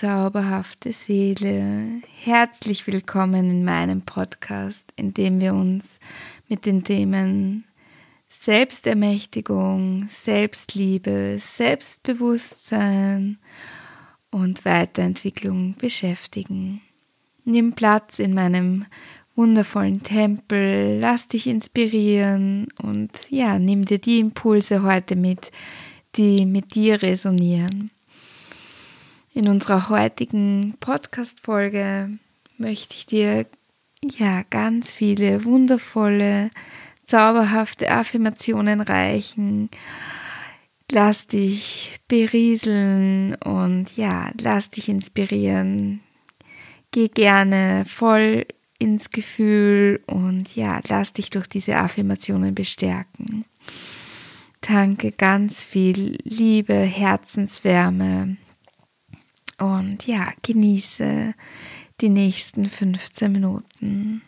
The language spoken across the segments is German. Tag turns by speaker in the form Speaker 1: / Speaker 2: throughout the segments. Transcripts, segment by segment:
Speaker 1: zauberhafte Seele. Herzlich willkommen in meinem Podcast, in dem wir uns mit den Themen Selbstermächtigung, Selbstliebe, Selbstbewusstsein und Weiterentwicklung beschäftigen. Nimm Platz in meinem wundervollen Tempel, lass dich inspirieren und ja, nimm dir die Impulse heute mit, die mit dir resonieren. In unserer heutigen Podcast-Folge möchte ich dir ja ganz viele wundervolle zauberhafte Affirmationen reichen. Lass dich berieseln und ja, lass dich inspirieren. Geh gerne voll ins Gefühl und ja, lass dich durch diese Affirmationen bestärken. Tanke ganz viel Liebe, Herzenswärme und ja, genieße die nächsten 15 Minuten.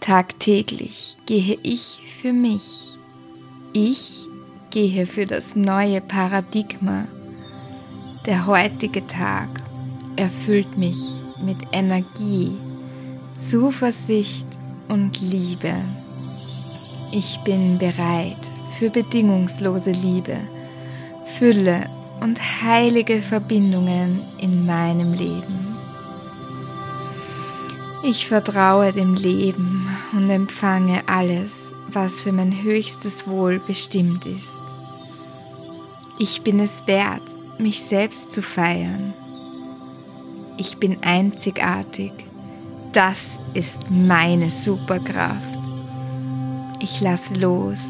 Speaker 1: Tagtäglich gehe ich für mich. Ich gehe für das neue Paradigma. Der heutige Tag erfüllt mich mit Energie, Zuversicht und Liebe. Ich bin bereit für bedingungslose Liebe, Fülle und heilige Verbindungen in meinem Leben. Ich vertraue dem Leben und empfange alles, was für mein höchstes Wohl bestimmt ist. Ich bin es wert, mich selbst zu feiern. Ich bin einzigartig. Das ist meine Superkraft. Ich lasse los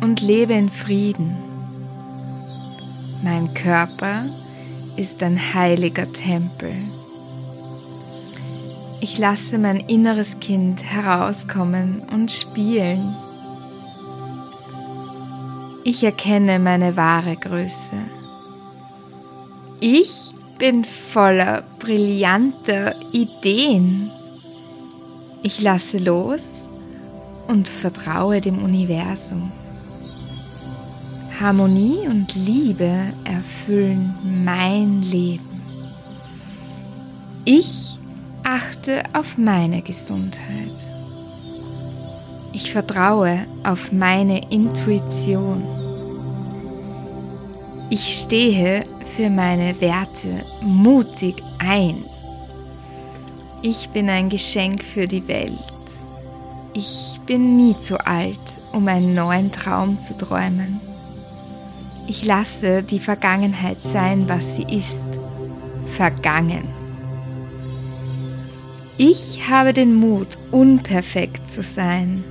Speaker 1: und lebe in Frieden. Mein Körper ist ein heiliger Tempel. Ich lasse mein inneres Kind herauskommen und spielen. Ich erkenne meine wahre Größe. Ich bin voller brillanter Ideen. Ich lasse los und vertraue dem Universum. Harmonie und Liebe erfüllen mein Leben. Ich achte auf meine Gesundheit. Ich vertraue auf meine Intuition. Ich stehe für meine Werte mutig ein. Ich bin ein Geschenk für die Welt. Ich bin nie zu alt, um einen neuen Traum zu träumen. Ich lasse die Vergangenheit sein, was sie ist. Vergangen. Ich habe den Mut, unperfekt zu sein.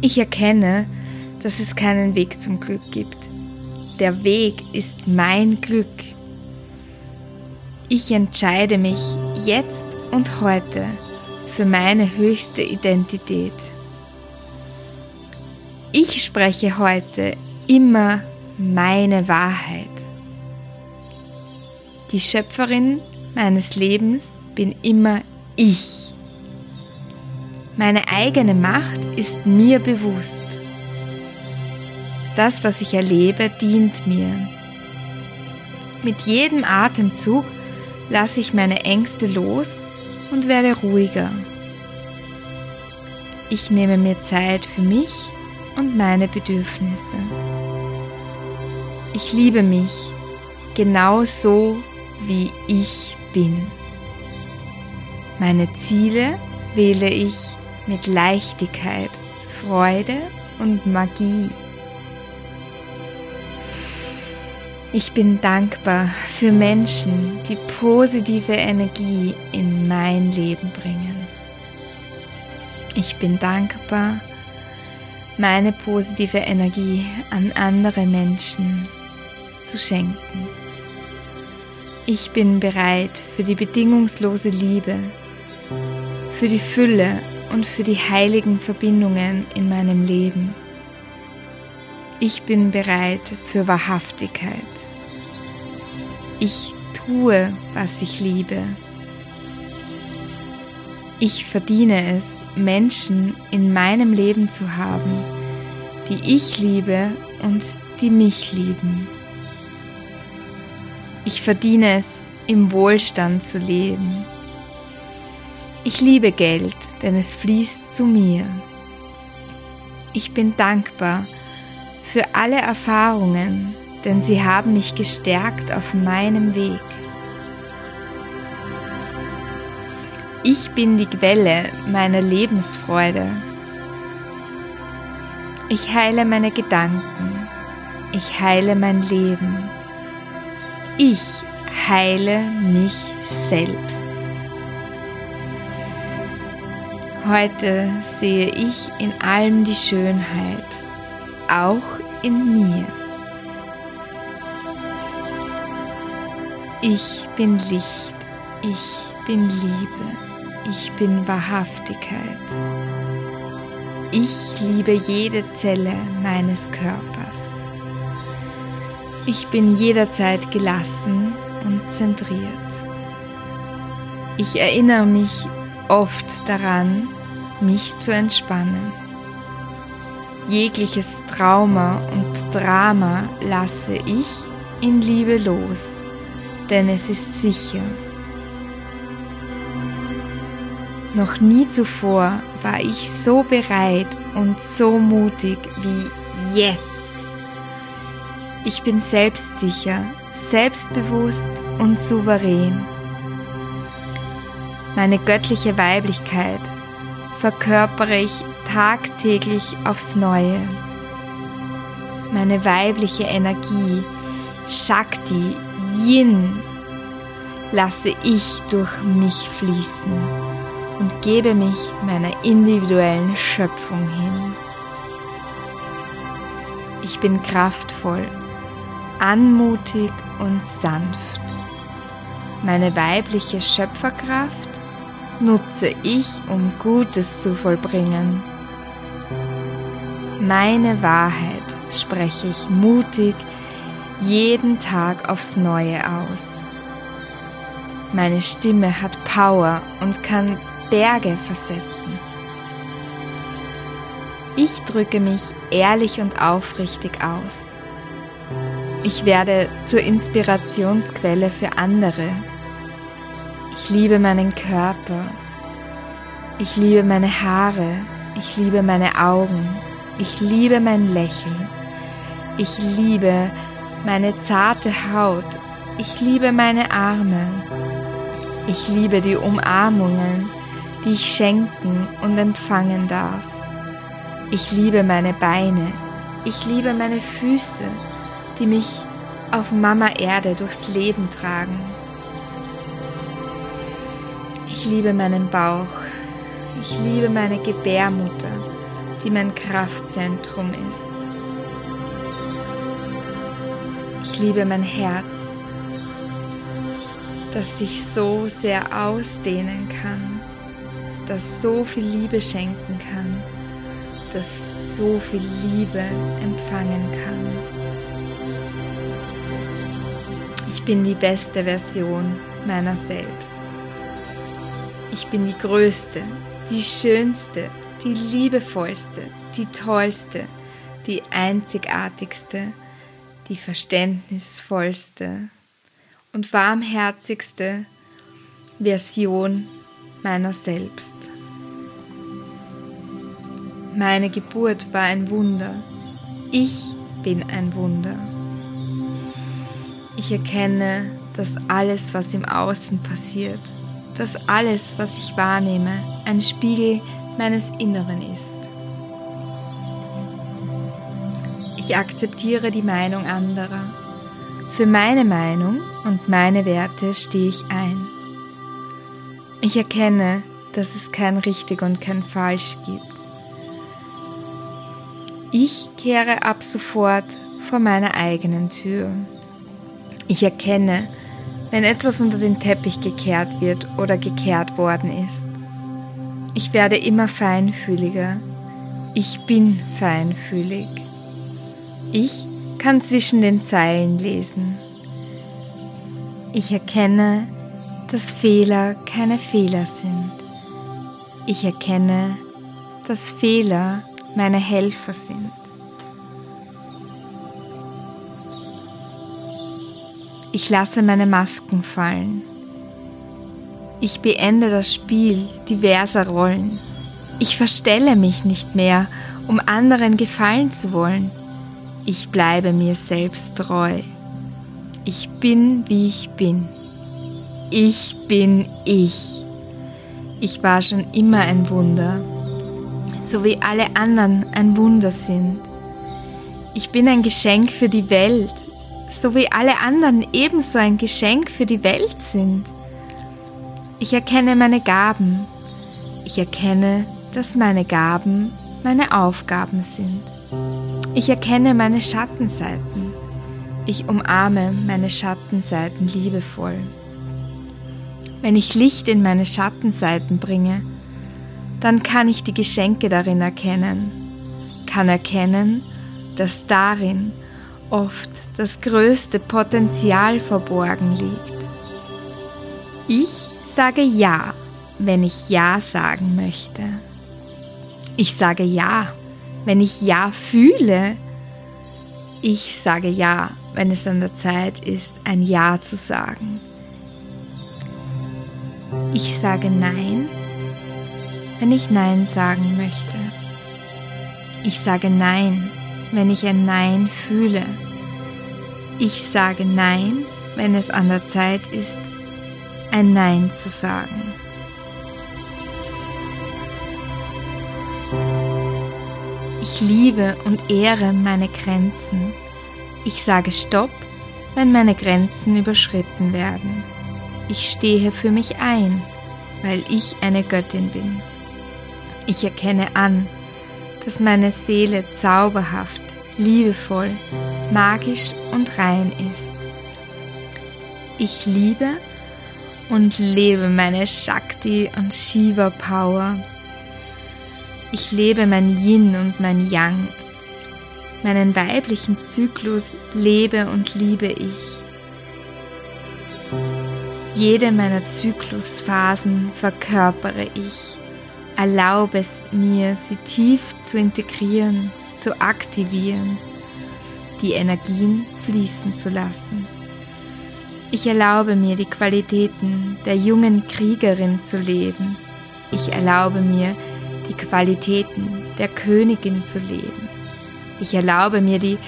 Speaker 1: Ich erkenne, dass es keinen Weg zum Glück gibt. Der Weg ist mein Glück. Ich entscheide mich jetzt und heute für meine höchste Identität. Ich spreche heute immer meine Wahrheit. Die Schöpferin meines Lebens bin immer ich. Meine eigene Macht ist mir bewusst. Das, was ich erlebe, dient mir. Mit jedem Atemzug lasse ich meine Ängste los und werde ruhiger. Ich nehme mir Zeit für mich und meine Bedürfnisse. Ich liebe mich genau so, wie ich bin. Meine Ziele wähle ich mit Leichtigkeit, Freude und Magie. Ich bin dankbar für Menschen, die positive Energie in mein Leben bringen. Ich bin dankbar, meine positive Energie an andere Menschen zu schenken. Ich bin bereit für die bedingungslose Liebe, für die Fülle und für die heiligen Verbindungen in meinem Leben. Ich bin bereit für Wahrhaftigkeit. Ich tue, was ich liebe. Ich verdiene es, Menschen in meinem Leben zu haben, die ich liebe und die mich lieben. Ich verdiene es, im Wohlstand zu leben. Ich liebe Geld, denn es fließt zu mir. Ich bin dankbar für alle Erfahrungen, denn sie haben mich gestärkt auf meinem Weg. Ich bin die Quelle meiner Lebensfreude. Ich heile meine Gedanken. Ich heile mein Leben. Ich heile mich selbst. Heute sehe ich in allem die Schönheit auch in mir. Ich bin Licht, ich bin Liebe, ich bin Wahrhaftigkeit. Ich liebe jede Zelle meines Körpers. Ich bin jederzeit gelassen und zentriert. Ich erinnere mich oft daran, mich zu entspannen. Jegliches Trauma und Drama lasse ich in Liebe los, denn es ist sicher. Noch nie zuvor war ich so bereit und so mutig wie jetzt. Ich bin selbstsicher, selbstbewusst und souverän. Meine göttliche Weiblichkeit verkörpere ich tagtäglich aufs Neue. Meine weibliche Energie, Shakti, Yin, lasse ich durch mich fließen und gebe mich meiner individuellen Schöpfung hin. Ich bin kraftvoll, anmutig und sanft. Meine weibliche Schöpferkraft nutze ich, um Gutes zu vollbringen. Meine Wahrheit spreche ich mutig jeden Tag aufs Neue aus. Meine Stimme hat Power und kann Berge versetzen. Ich drücke mich ehrlich und aufrichtig aus. Ich werde zur Inspirationsquelle für andere. Ich liebe meinen Körper. Ich liebe meine Haare. Ich liebe meine Augen. Ich liebe mein Lächeln. Ich liebe meine zarte Haut. Ich liebe meine Arme. Ich liebe die Umarmungen, die ich schenken und empfangen darf. Ich liebe meine Beine. Ich liebe meine Füße, die mich auf Mama Erde durchs Leben tragen. Ich liebe meinen Bauch. Ich liebe meine Gebärmutter die mein Kraftzentrum ist. Ich liebe mein Herz, das sich so sehr ausdehnen kann, das so viel Liebe schenken kann, das so viel Liebe empfangen kann. Ich bin die beste Version meiner selbst. Ich bin die größte, die schönste, die liebevollste, die tollste, die einzigartigste, die verständnisvollste und warmherzigste Version meiner selbst. Meine Geburt war ein Wunder. Ich bin ein Wunder. Ich erkenne, dass alles, was im Außen passiert, dass alles, was ich wahrnehme, ein Spiegel meines Inneren ist. Ich akzeptiere die Meinung anderer. Für meine Meinung und meine Werte stehe ich ein. Ich erkenne, dass es kein richtig und kein falsch gibt. Ich kehre ab sofort vor meiner eigenen Tür. Ich erkenne, wenn etwas unter den Teppich gekehrt wird oder gekehrt worden ist. Ich werde immer feinfühliger. Ich bin feinfühlig. Ich kann zwischen den Zeilen lesen. Ich erkenne, dass Fehler keine Fehler sind. Ich erkenne, dass Fehler meine Helfer sind. Ich lasse meine Masken fallen. Ich beende das Spiel diverser Rollen. Ich verstelle mich nicht mehr, um anderen gefallen zu wollen. Ich bleibe mir selbst treu. Ich bin, wie ich bin. Ich bin ich. Ich war schon immer ein Wunder, so wie alle anderen ein Wunder sind. Ich bin ein Geschenk für die Welt, so wie alle anderen ebenso ein Geschenk für die Welt sind. Ich erkenne meine Gaben. Ich erkenne, dass meine Gaben meine Aufgaben sind. Ich erkenne meine Schattenseiten. Ich umarme meine Schattenseiten liebevoll. Wenn ich Licht in meine Schattenseiten bringe, dann kann ich die Geschenke darin erkennen, kann erkennen, dass darin oft das größte Potenzial verborgen liegt. Ich sage Ja, wenn ich Ja sagen möchte. Ich sage Ja, wenn ich Ja fühle. Ich sage Ja, wenn es an der Zeit ist, ein Ja zu sagen. Ich sage Nein, wenn ich Nein sagen möchte. Ich sage Nein, wenn ich ein Nein fühle. Ich sage Nein, wenn es an der Zeit ist, ein Nein zu sagen. Ich liebe und ehre meine Grenzen. Ich sage Stopp, wenn meine Grenzen überschritten werden. Ich stehe für mich ein, weil ich eine Göttin bin. Ich erkenne an, dass meine Seele zauberhaft, liebevoll, magisch und rein ist. Ich liebe und lebe meine Shakti und Shiva Power. Ich lebe mein Yin und mein Yang. Meinen weiblichen Zyklus lebe und liebe ich. Jede meiner Zyklusphasen verkörpere ich erlaube es mir, sie tief zu integrieren, zu aktivieren, die Energien fließen zu lassen. Ich erlaube mir, die Qualitäten der jungen Kriegerin zu leben. Ich erlaube mir, die Qualitäten der Königin zu leben. Ich erlaube mir, die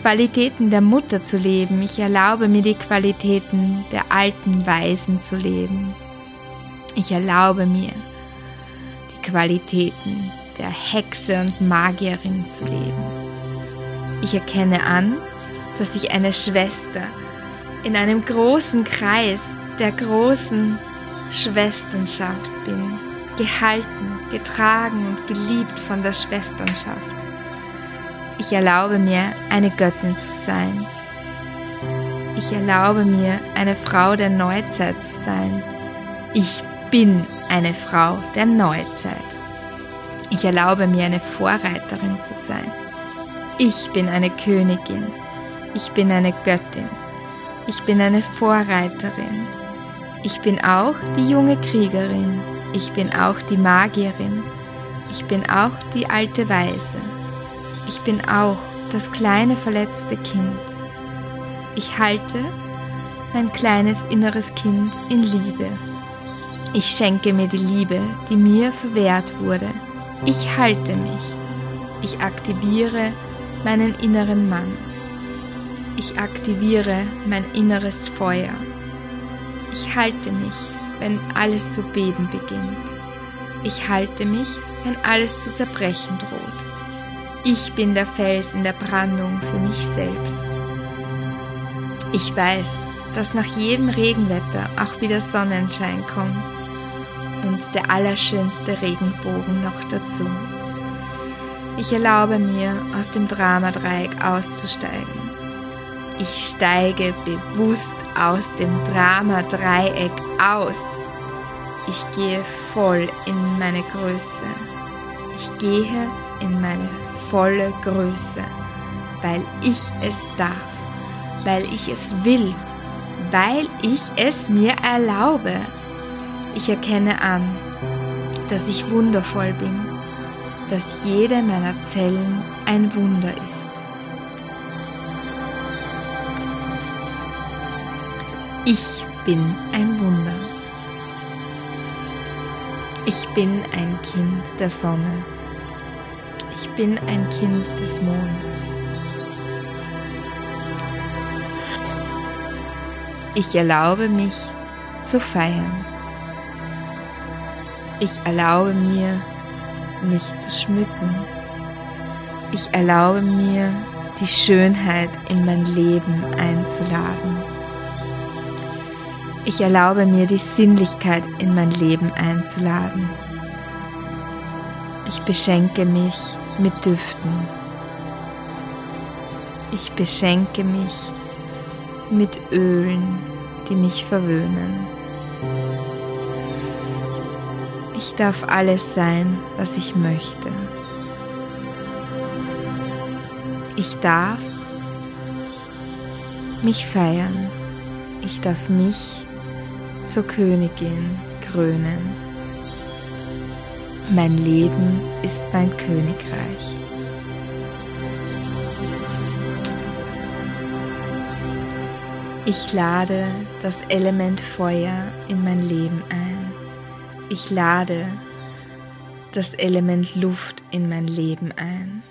Speaker 1: Qualitäten der Mutter zu leben. Ich erlaube mir, die Qualitäten der alten Weisen zu leben. Ich erlaube mir, Qualitäten der Hexe und Magierin zu leben. Ich erkenne an, dass ich eine Schwester in einem großen Kreis der großen Schwesternschaft bin, gehalten, getragen und geliebt von der Schwesternschaft. Ich erlaube mir, eine Göttin zu sein. Ich erlaube mir, eine Frau der Neuzeit zu sein. Ich bin eine Frau der Neuzeit. Ich erlaube mir eine Vorreiterin zu sein. Ich bin eine Königin. Ich bin eine Göttin. Ich bin eine Vorreiterin. Ich bin auch die junge Kriegerin. Ich bin auch die Magierin. Ich bin auch die alte Weise. Ich bin auch das kleine verletzte Kind. Ich halte mein kleines inneres Kind in Liebe. Ich schenke mir die Liebe, die mir verwehrt wurde. Ich halte mich. Ich aktiviere meinen inneren Mann. Ich aktiviere mein inneres Feuer. Ich halte mich, wenn alles zu beben beginnt. Ich halte mich, wenn alles zu zerbrechen droht. Ich bin der Fels in der Brandung für mich selbst. Ich weiß, dass nach jedem Regenwetter auch wieder Sonnenschein kommt und der allerschönste Regenbogen noch dazu. Ich erlaube mir, aus dem Dramadreieck auszusteigen. Ich steige bewusst aus dem Drama-Dreieck aus. Ich gehe voll in meine Größe. Ich gehe in meine volle Größe, weil ich es darf, weil ich es will, weil ich es mir erlaube. Ich erkenne an, dass ich wundervoll bin, dass jede meiner Zellen ein Wunder ist. Ich bin ein Wunder. Ich bin ein Kind der Sonne. Ich bin ein Kind des Mondes. Ich erlaube mich zu feiern. Ich erlaube mir, mich zu schmücken. Ich erlaube mir, die Schönheit in mein Leben einzuladen. Ich erlaube mir, die Sinnlichkeit in mein Leben einzuladen. Ich beschenke mich mit Düften. Ich beschenke mich mit Ölen, die mich verwöhnen. Ich darf alles sein, was ich möchte. Ich darf mich feiern. Ich darf mich zur Königin krönen. Mein Leben ist mein Königreich. Ich lade das Element Feuer in mein Leben ein. Ich lade das Element Luft in mein Leben ein.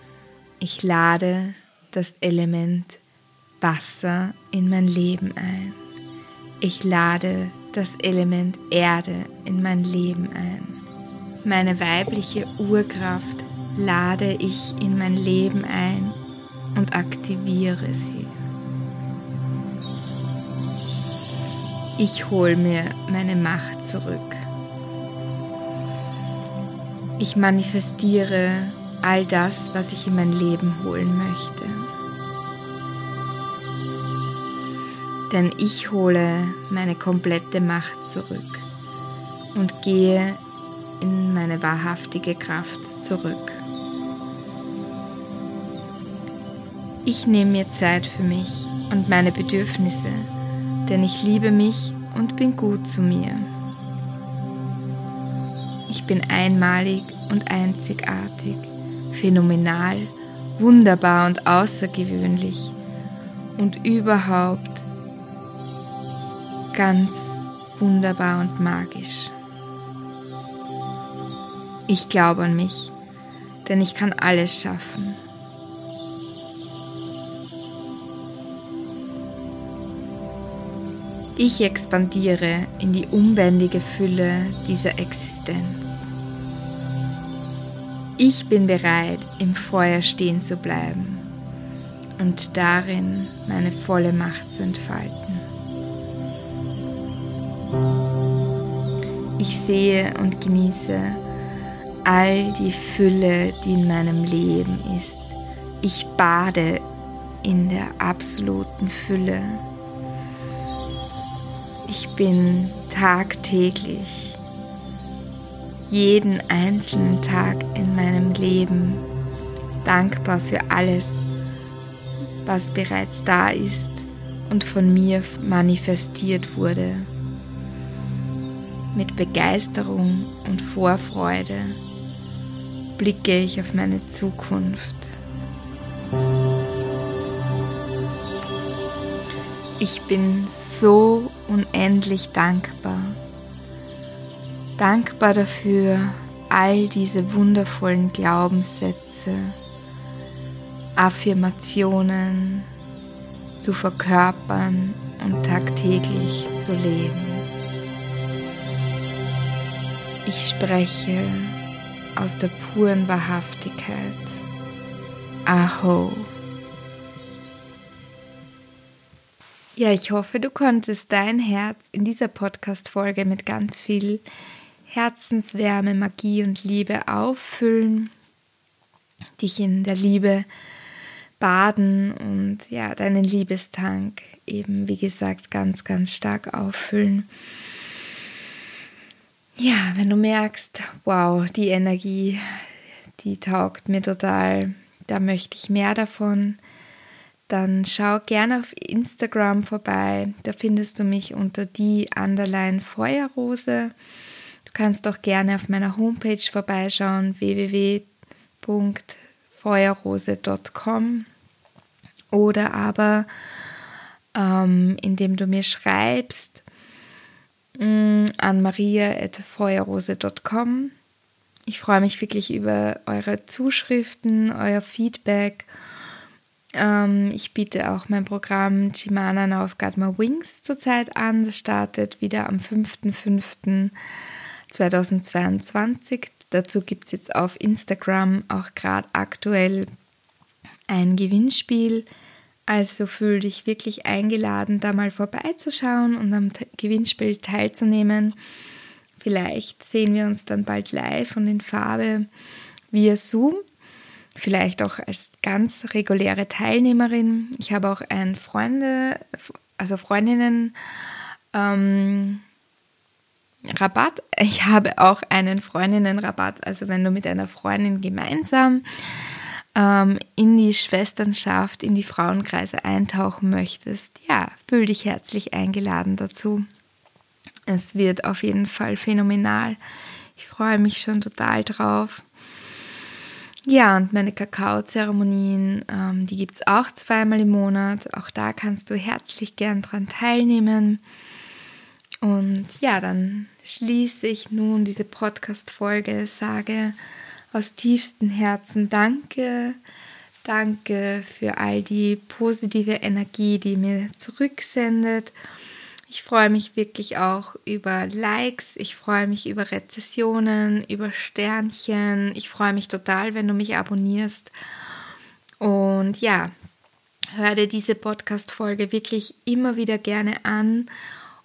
Speaker 1: Ich lade das Element Wasser in mein Leben ein. Ich lade das Element Erde in mein Leben ein. Meine weibliche Urkraft lade ich in mein Leben ein und aktiviere sie. Ich hole mir meine Macht zurück. Ich manifestiere all das, was ich in mein Leben holen möchte. Denn ich hole meine komplette Macht zurück und gehe in meine wahrhaftige Kraft zurück. Ich nehme mir Zeit für mich und meine Bedürfnisse, denn ich liebe mich und bin gut zu mir. Ich bin einmalig und einzigartig, phänomenal, wunderbar und außergewöhnlich und überhaupt ganz wunderbar und magisch. Ich glaube an mich, denn ich kann alles schaffen. Ich expandiere in die unbändige Fülle dieser Existenz. Ich bin bereit, im Feuer stehen zu bleiben und darin meine volle Macht zu entfalten. Ich sehe und genieße all die Fülle, die in meinem Leben ist. Ich bade in der absoluten Fülle. Ich bin tagtäglich jeden einzelnen Tag in meinem Leben dankbar für alles, was bereits da ist und von mir manifestiert wurde. Mit Begeisterung und Vorfreude blicke ich auf meine Zukunft. Ich bin so unendlich dankbar dankbar dafür, all diese wundervollen Glaubenssätze, Affirmationen zu verkörpern und tagtäglich zu leben. Ich spreche aus der puren Wahrhaftigkeit. Aho. Ja, ich hoffe, du konntest dein Herz in dieser Podcast-Folge mit ganz viel Herzenswärme, Magie und Liebe auffüllen, dich in der Liebe baden und ja, deinen Liebestank eben, wie gesagt, ganz, ganz stark auffüllen. Ja, wenn du merkst, wow, die Energie, die taugt mir total, da möchte ich mehr davon, dann schau gerne auf Instagram vorbei. Da findest du mich unter die Underline Feuerrose. Du kannst auch gerne auf meiner Homepage vorbeischauen, www.feuerrose.com oder aber ähm, indem du mir schreibst an maria.feuerrose.com. Ich freue mich wirklich über eure Zuschriften, euer Feedback ähm, ich biete auch mein Programm Chimana Now Got My Wings zurzeit an. Das startet wieder am 5.5.2022. Dazu gibt es jetzt auf Instagram auch gerade aktuell ein Gewinnspiel. Also fühl dich wirklich eingeladen, da mal vorbeizuschauen und am Gewinnspiel teilzunehmen. Vielleicht sehen wir uns dann bald live und in Farbe via Zoom vielleicht auch als ganz reguläre Teilnehmerin. Ich habe auch ein Freunde, also Freundinnen ähm, Rabatt. Ich habe auch einen Freundinnenrabatt. Also wenn du mit einer Freundin gemeinsam in die Schwesternschaft, in die Frauenkreise eintauchen möchtest, ja, fühl dich herzlich eingeladen dazu. Es wird auf jeden Fall phänomenal. Ich freue mich schon total drauf. Ja, und meine Kakaozeremonien, ähm, die gibt es auch zweimal im Monat. Auch da kannst du herzlich gern dran teilnehmen. Und ja, dann schließe ich nun diese Podcast-Folge, sage aus tiefstem Herzen Danke. Danke für all die positive Energie, die mir zurücksendet. Ich freue mich wirklich auch über Likes, ich freue mich über Rezessionen, über Sternchen. Ich freue mich total, wenn du mich abonnierst. Und ja, hör dir diese Podcast-Folge wirklich immer wieder gerne an,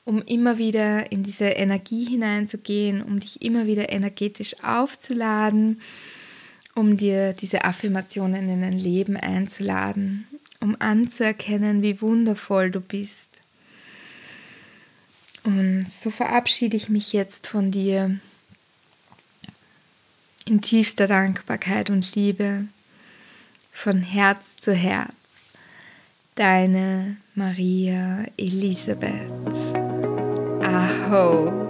Speaker 1: um immer wieder in diese Energie hineinzugehen, um dich immer wieder energetisch aufzuladen, um dir diese Affirmationen in dein Leben einzuladen, um anzuerkennen, wie wundervoll du bist und so verabschiede ich mich jetzt von dir in tiefster Dankbarkeit und Liebe, von Herz zu Herz. Deine Maria Elisabeth. Aho.